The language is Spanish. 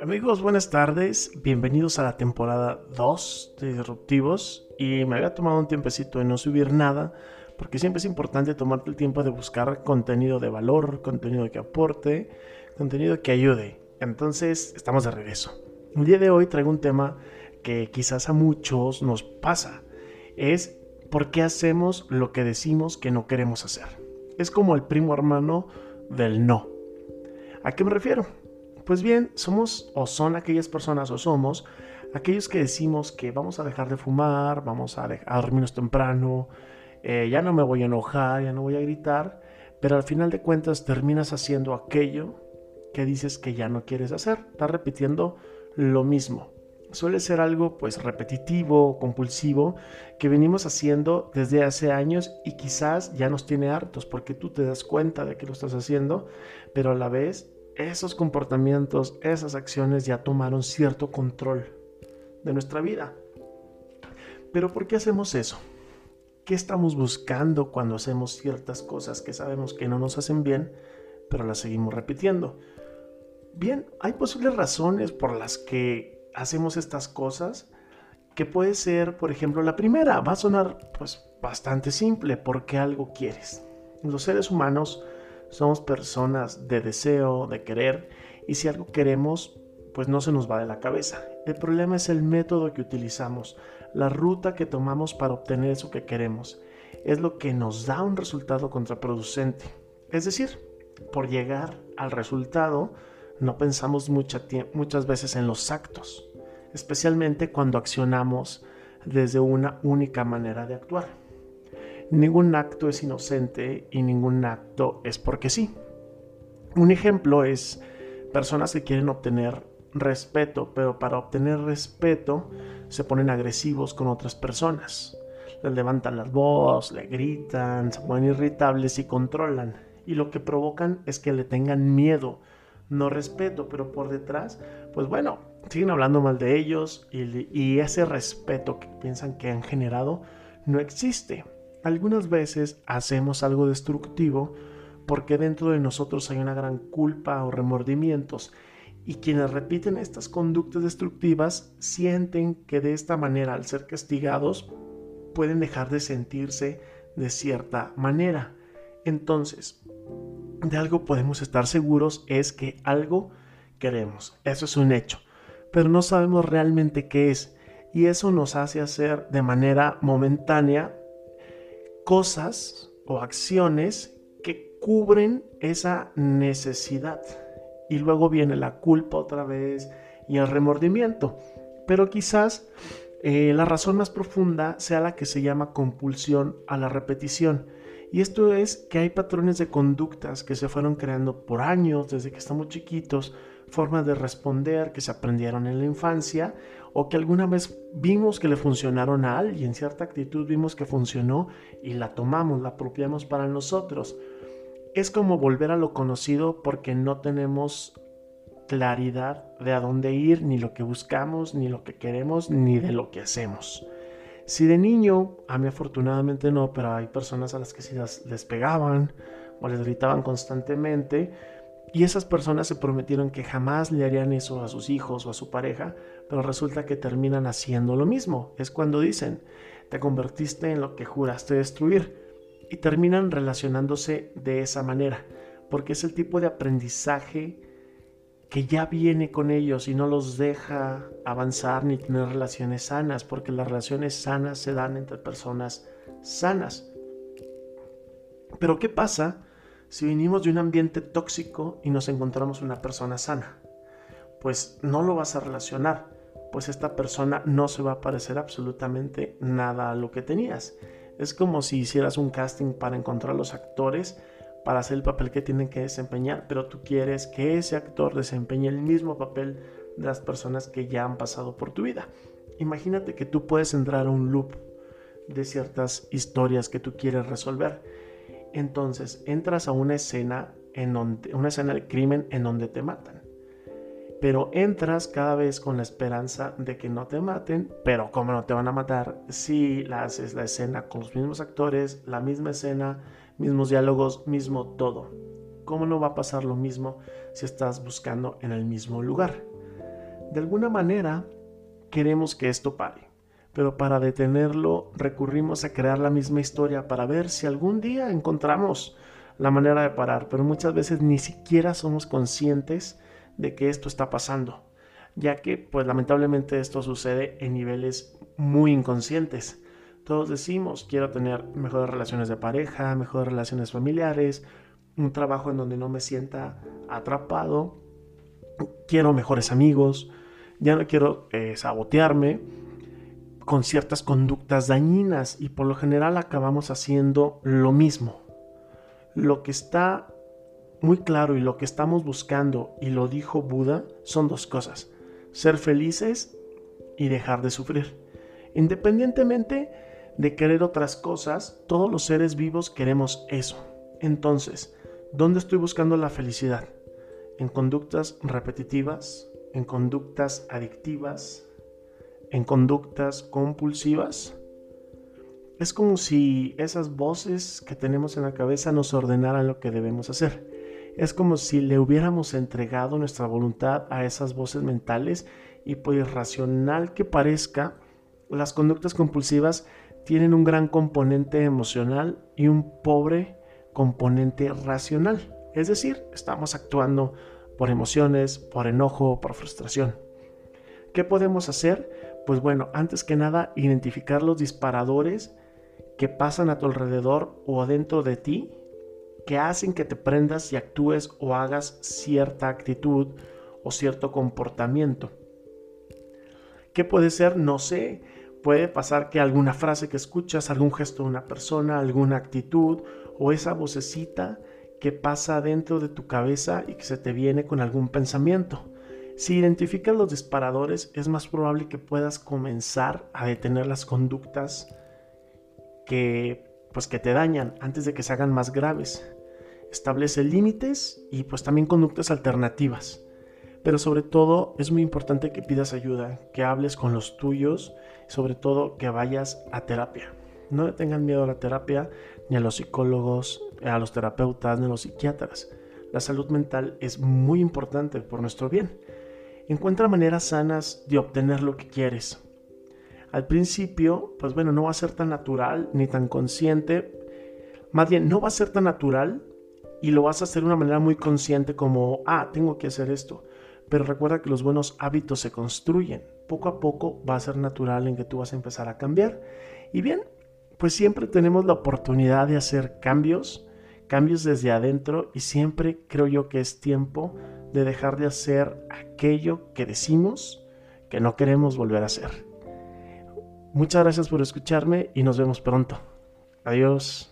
Amigos, buenas tardes. Bienvenidos a la temporada 2 de Disruptivos. Y me había tomado un tiempecito de no subir nada, porque siempre es importante tomarte el tiempo de buscar contenido de valor, contenido que aporte, contenido que ayude. Entonces, estamos de regreso. El día de hoy traigo un tema que quizás a muchos nos pasa. Es por qué hacemos lo que decimos que no queremos hacer. Es como el primo hermano del no. ¿A qué me refiero? Pues bien, somos o son aquellas personas o somos aquellos que decimos que vamos a dejar de fumar, vamos a, dormirnos temprano, eh, ya no me voy a enojar, ya no voy a gritar, pero al final de cuentas terminas haciendo aquello que dices que ya no quieres hacer, estás repitiendo lo mismo. Suele ser algo pues repetitivo, compulsivo, que venimos haciendo desde hace años y quizás ya nos tiene hartos porque tú te das cuenta de que lo estás haciendo, pero a la vez esos comportamientos, esas acciones ya tomaron cierto control de nuestra vida. Pero ¿por qué hacemos eso? ¿Qué estamos buscando cuando hacemos ciertas cosas que sabemos que no nos hacen bien, pero las seguimos repitiendo? Bien, hay posibles razones por las que hacemos estas cosas, que puede ser, por ejemplo, la primera, va a sonar pues bastante simple, porque algo quieres. Los seres humanos somos personas de deseo, de querer, y si algo queremos, pues no se nos va de la cabeza. El problema es el método que utilizamos, la ruta que tomamos para obtener eso que queremos. Es lo que nos da un resultado contraproducente. Es decir, por llegar al resultado, no pensamos muchas veces en los actos, especialmente cuando accionamos desde una única manera de actuar. Ningún acto es inocente y ningún acto es porque sí. Un ejemplo es personas que quieren obtener respeto, pero para obtener respeto se ponen agresivos con otras personas. Les levantan las voz, le gritan, se ponen irritables y controlan. Y lo que provocan es que le tengan miedo, no respeto, pero por detrás, pues bueno, siguen hablando mal de ellos y, ese respeto que piensan que han generado no existe. Algunas veces hacemos algo destructivo porque dentro de nosotros hay una gran culpa o remordimientos y quienes repiten estas conductas destructivas sienten que de esta manera al ser castigados pueden dejar de sentirse de cierta manera. Entonces, de algo podemos estar seguros es que algo queremos. Eso es un hecho. Pero no sabemos realmente qué es. Y eso nos hace hacer de manera momentánea cosas o acciones que cubren esa necesidad. Y luego viene la culpa otra vez y el remordimiento. Pero quizás eh, la razón más profunda sea la que se llama compulsión a la repetición. Y esto es que hay patrones de conductas que se fueron creando por años, desde que estamos chiquitos, formas de responder que se aprendieron en la infancia o que alguna vez vimos que le funcionaron a alguien, cierta actitud vimos que funcionó y la tomamos, la apropiamos para nosotros. Es como volver a lo conocido porque no tenemos claridad de a dónde ir, ni lo que buscamos, ni lo que queremos, ni de lo que hacemos. Si de niño, a mí afortunadamente no, pero hay personas a las que sí les pegaban o les gritaban constantemente, y esas personas se prometieron que jamás le harían eso a sus hijos o a su pareja, pero resulta que terminan haciendo lo mismo. Es cuando dicen, te convertiste en lo que juraste destruir. Y terminan relacionándose de esa manera, porque es el tipo de aprendizaje que ya viene con ellos y no los deja avanzar ni tener relaciones sanas, porque las relaciones sanas se dan entre personas sanas. Pero ¿qué pasa? si vinimos de un ambiente tóxico y nos encontramos una persona sana? Pues no lo vas a relacionar, pues esta persona no se va a parecer absolutamente nada a lo que tenías. Es como si hicieras un casting para encontrar los actores para hacer el papel que tienen que desempeñar, pero tú quieres que ese actor desempeñe el mismo papel de las personas que ya han pasado por tu vida. Imagínate que tú puedes entrar a un loop de ciertas historias que tú quieres resolver entonces entras a una escena en donde una escena del crimen en donde te matan. Pero entras cada vez con la esperanza de que no te maten, pero como no te van a matar, si la haces la escena con los mismos actores, la misma escena, mismos diálogos, mismo todo. ¿Cómo no va a pasar lo mismo si estás buscando en el mismo lugar? De alguna manera, queremos que esto pare, pero para detenerlo recurrimos a crear la misma historia para ver si algún día encontramos la manera de parar, pero muchas veces ni siquiera somos conscientes de que esto está pasando, ya que pues lamentablemente esto sucede en niveles muy inconscientes. Todos decimos, quiero tener mejores relaciones de pareja, mejores relaciones familiares, un trabajo en donde no me sienta atrapado, quiero mejores amigos, ya no quiero eh, sabotearme con ciertas conductas dañinas y por lo general acabamos haciendo lo mismo. Lo que está muy claro y lo que estamos buscando, y lo dijo Buda, son dos cosas. Ser felices y dejar de sufrir. Independientemente de querer otras cosas, todos los seres vivos queremos eso. Entonces, ¿dónde estoy buscando la felicidad? ¿En conductas repetitivas? ¿En conductas adictivas? ¿En conductas compulsivas? Es como si esas voces que tenemos en la cabeza nos ordenaran lo que debemos hacer. Es como si le hubiéramos entregado nuestra voluntad a esas voces mentales y por irracional que parezca, las conductas compulsivas tienen un gran componente emocional y un pobre componente racional. Es decir, estamos actuando por emociones, por enojo, por frustración. ¿Qué podemos hacer? Pues bueno, antes que nada, identificar los disparadores que pasan a tu alrededor o dentro de ti que hacen que te prendas y actúes o hagas cierta actitud o cierto comportamiento. ¿Qué puede ser? No sé. Puede pasar que alguna frase que escuchas, algún gesto de una persona, alguna actitud o esa vocecita que pasa dentro de tu cabeza y que se te viene con algún pensamiento. Si identificas los disparadores, es más probable que puedas comenzar a detener las conductas que pues que te dañan antes de que se hagan más graves. Establece límites y pues también conductas alternativas. Pero sobre todo es muy importante que pidas ayuda, que hables con los tuyos, sobre todo que vayas a terapia. No le tengan miedo a la terapia, ni a los psicólogos, a los terapeutas, ni a los psiquiatras. La salud mental es muy importante por nuestro bien. Encuentra maneras sanas de obtener lo que quieres. Al principio, pues bueno, no va a ser tan natural ni tan consciente. Más bien, no va a ser tan natural y lo vas a hacer de una manera muy consciente como, ah, tengo que hacer esto. Pero recuerda que los buenos hábitos se construyen. Poco a poco va a ser natural en que tú vas a empezar a cambiar. Y bien, pues siempre tenemos la oportunidad de hacer cambios, cambios desde adentro y siempre creo yo que es tiempo de dejar de hacer aquello que decimos que no queremos volver a hacer. Muchas gracias por escucharme y nos vemos pronto. Adiós.